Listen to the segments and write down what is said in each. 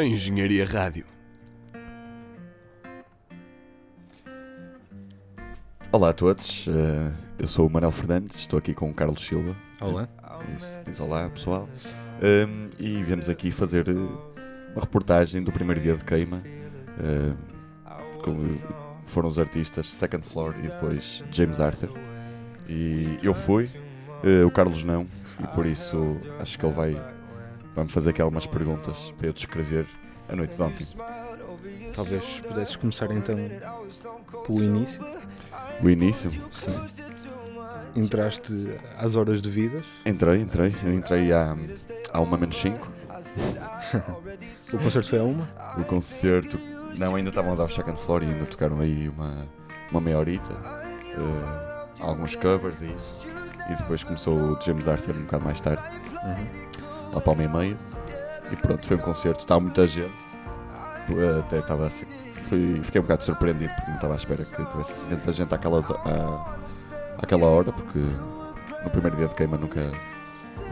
a Engenharia Rádio. Olá a todos, eh, eu sou o Manuel Fernandes, estou aqui com o Carlos Silva. Olá. Isso, diz olá pessoal. Um, e viemos aqui fazer eh, uma reportagem do primeiro dia de queima. eh, com- foram os artistas Second Floor e depois James Arthur. E eu fui, o Carlos não, e por isso acho que ele vai, me fazer aqui algumas perguntas para eu descrever a noite de ontem. Talvez pudesses começar então pelo início. O início, Entraste às horas devidas. entrei, entrei, eu entrei à, à 1 menos 5. O concerto foi a uma. o concerto. Não, ainda estavam a dar o second floor e ainda tocaram aí uma, uma meia horita. eh, alguns covers e isso. E depois começou o James Arthur um bocado mais tarde, Uhum. Para uma e meia. E pronto, foi um concerto. Estava muita gente. eh, Até estava assim. Fui, fiquei um bocado surpreendido porque não estava à espera que tivesse assim tanta gente àquelas, à, àquela hora, porque no primeiro dia de queima nunca,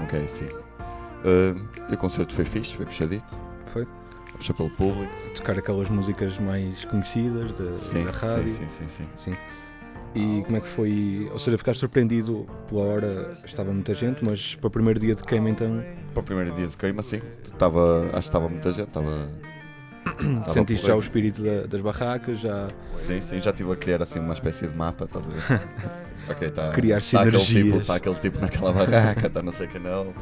nunca é assim. Eh, e o concerto foi fixe, foi puxadito, Foi. puxou pelo público. Tocar aquelas músicas mais conhecidas da, Sim, da rádio. sim, sim, sim, sim. E como é que foi? Ou seja, ficaste surpreendido pela hora, estava muita gente, mas para o primeiro dia de queima então Para o primeiro dia de queima, sim. Estava, acho que estava muita gente. Estava, estava sentiste já o espírito da- das barracas, já Sim, sim, já estive a criar assim uma espécie de mapa, estás a ver? ok, está Criar tá aquele, sinergias. tipo, tá aquele tipo naquela barraca, está não sei que não.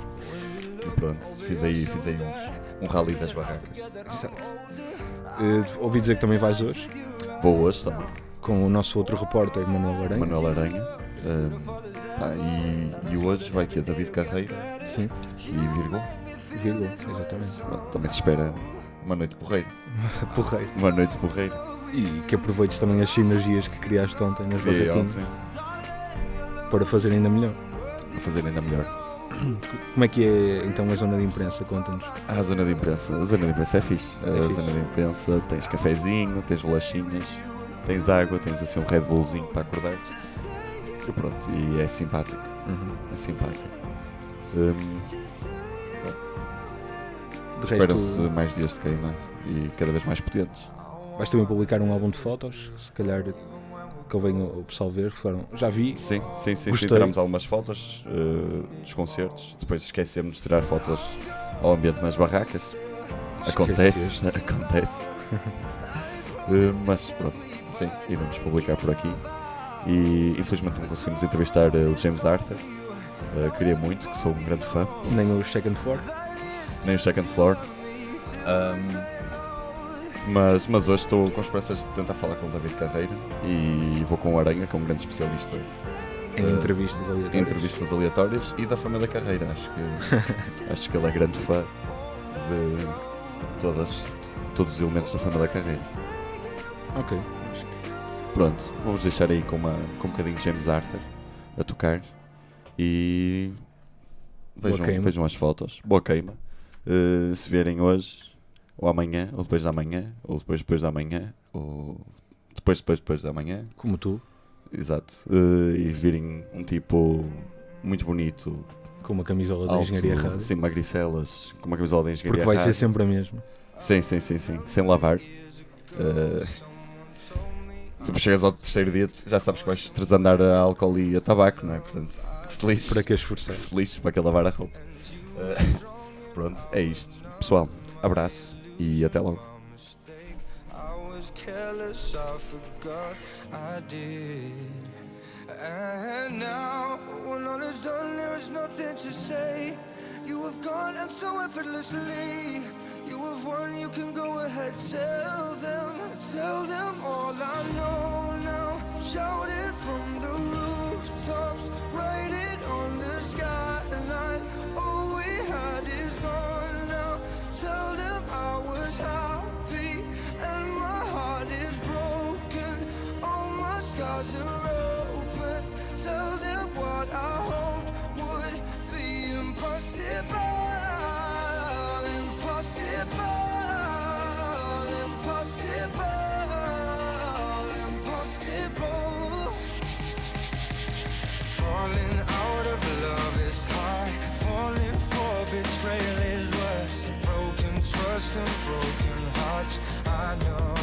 E pronto, fiz aí, fiz aí uns, um rally das barracas. Eh, ouvi dizer que também vais hoje Vou hoje também, com o nosso outro repórter Manuel Aranha. Manuel Aranha. Pá, e, e hoje vai aqui a David Carreira Sim, e Virgo. vírgula, exatamente. Também se espera uma noite porreira. Porreiro. Uma noite porreira. E que aproveites também as sinergias que criaste ontem nas barraquinhas para fazer ainda melhor. a fazer ainda melhor. Como é que é então a zona de imprensa? Conta-nos. Ah, a zona de imprensa. A zona de imprensa é fixe. É a fixe. zona de imprensa tens cafezinho, tens bolachinhas, tens água, tens assim um Red Bullzinho para acordar. E pronto, e é simpático. É simpático. De Esperam-se mais dias de queima e cada vez mais potentes. vais também publicar um álbum de fotos, se calhar convém o o pessoal ver. Foram, já vi, Sim, sim, sim. sim. Tiramos algumas fotos eh, dos concertos. Depois esquecemos de tirar fotos ao ambiente nas barracas. Acontece, acontece. Eh, mas pronto, sim, iremos publicar por aqui. E infelizmente não conseguimos entrevistar eh, o James Arthur. Eh, queria muito, que sou um grande fã. nem o Second Floor. Nem o Second Floor. Ahm, mas, mas hoje estou com esperanças de tentar falar com o David Carreira e vou com o Aranha, que é um grande especialista Em Eh, entrevistas em entrevistas aleatórias e da família Carreira. Acho que, acho que ele é grande fã de todas, todos os elementos da família Carreira. Ok. Pronto, vou-vos deixar aí com, uma, com um bocadinho de James Arthur a tocar e vejam, vejam as fotos. Boa queima. Uh, se vierem hoje, ou amanhã, ou depois da manhã, ou depois depois da manhã, ou depois depois depois da manhã, Como tu, exato. Uh, e virem um tipo muito bonito, com uma camisola alto, Engenharia Rádio. sim, magricelas, com uma camisola da engenharia Porque vai ser sempre a mesma. Sim, sim, sim, sim. Sem lavar. Uh, tipo, chegas ao terceiro dia, já sabes que vais transandar a álcool e a tabaco, não é? Portanto, que se lixe. Para que Que esforçar? se lixe para que lavar a roupa. Uh, pronto, é isto. Pessoal, abraço e até logo. I was careless, I forgot I did. And now, when all is done, there is nothing to say. You have gone and so effortlessly. You have won, you can go ahead, tell them, tell them all I know broken hearts. I know.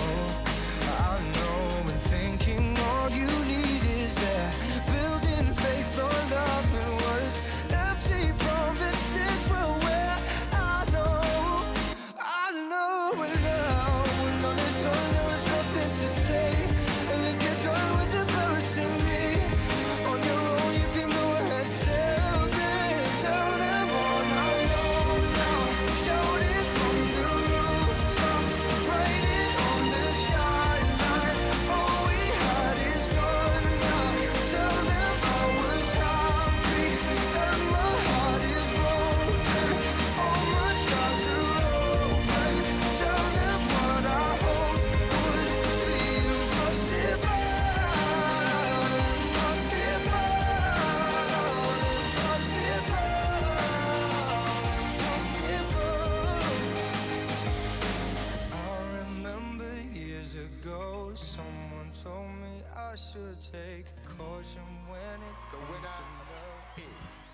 take caution when it goes when I, to love. Peace.